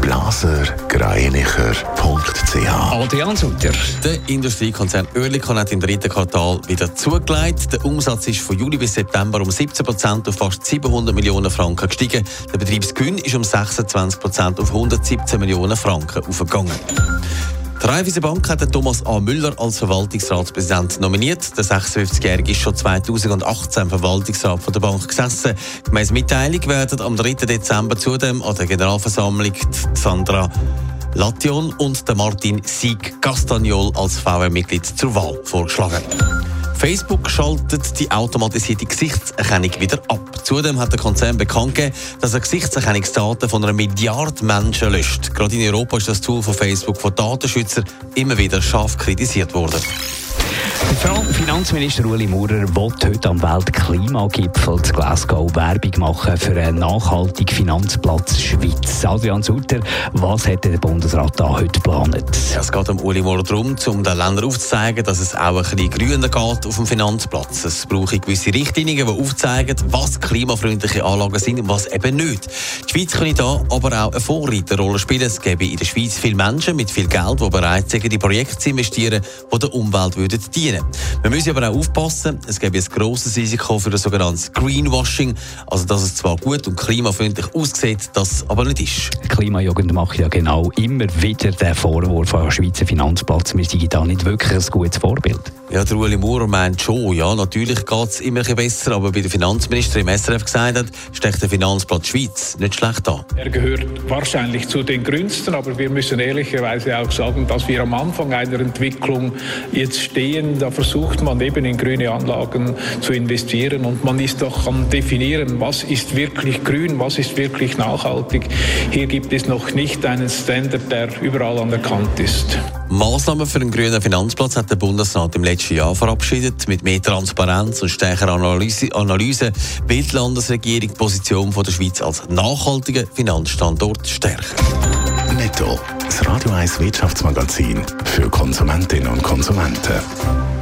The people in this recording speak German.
blasergreinicher.ch Adrian Sutter. Der Industriekonzern Oerlikon hat im dritten Quartal wieder zugelegt. Der Umsatz ist von Juli bis September um 17 Prozent auf fast 700 Millionen Franken gestiegen. Der Betriebsgewinn ist um 26 Prozent auf 117 Millionen Franken aufgegangen. Die Raiffeisen Bank hat Thomas A. Müller als Verwaltungsratspräsident nominiert. Der 56-Jährige ist schon 2018 Verwaltungsrat von der Bank gesessen. Gemäß Mitteilung werden am 3. Dezember zudem an der Generalversammlung Sandra Lation und Martin Sieg Castagnol als VR-Mitglied zur Wahl vorgeschlagen. Facebook schaltet die automatisierte Gesichtserkennung wieder ab. Zudem hat der Konzern bekannt gegeben, dass er Gesichtserkennungsdaten von einer Milliarde Menschen löscht. Gerade in Europa ist das Tool von Facebook von Datenschützern immer wieder scharf kritisiert worden. Finanzminister Uli Maurer will heute am Weltklimagipfel zu Glasgow Werbung machen für einen nachhaltigen Finanzplatz Schweiz. Adrian Sutter, was hat der Bundesrat da heute geplant? Es geht um Uli Maurer darum, um den Ländern aufzuzeigen, dass es auch ein bisschen grüner geht auf dem Finanzplatz. Es brauche gewisse Richtlinien, die aufzeigen, was klimafreundliche Anlagen sind und was eben nicht. Die Schweiz könnte da aber auch eine Vorreiterrolle spielen. Es gäbe in der Schweiz viele Menschen mit viel Geld, die bereit sind, in Projekte zu investieren, die der Umwelt dienen würden. Wir müssen aber auch aufpassen, es gibt ein grosses Risiko für das sogenannte Greenwashing, also dass es zwar gut und klimafreundlich aussieht, das aber nicht ist. Klimajugend macht ja genau immer wieder den Vorwurf an den Schweizer Finanzplatz, wir sind da nicht wirklich ein gutes Vorbild. Ja, der Ueli Maurer meint schon, ja, natürlich geht es immer besser, aber wie der Finanzminister im SRF gesagt hat, steckt der Finanzplatz Schweiz nicht schlecht an. Er gehört wahrscheinlich zu den grünsten, aber wir müssen ehrlicherweise auch sagen, dass wir am Anfang einer Entwicklung jetzt stehen. Versucht man eben in grüne Anlagen zu investieren und man ist doch am definieren, was ist wirklich grün, was ist wirklich nachhaltig. Hier gibt es noch nicht einen Standard, der überall anerkannt ist. Maßnahmen für einen grünen Finanzplatz hat der Bundesrat im letzten Jahr verabschiedet. Mit mehr Transparenz und stärkerer Analyse, Analyse will die Landesregierung die Position von der Schweiz als nachhaltiger Finanzstandort stärken. Netto, das Radio 1 Wirtschaftsmagazin für Konsumentinnen und Konsumenten.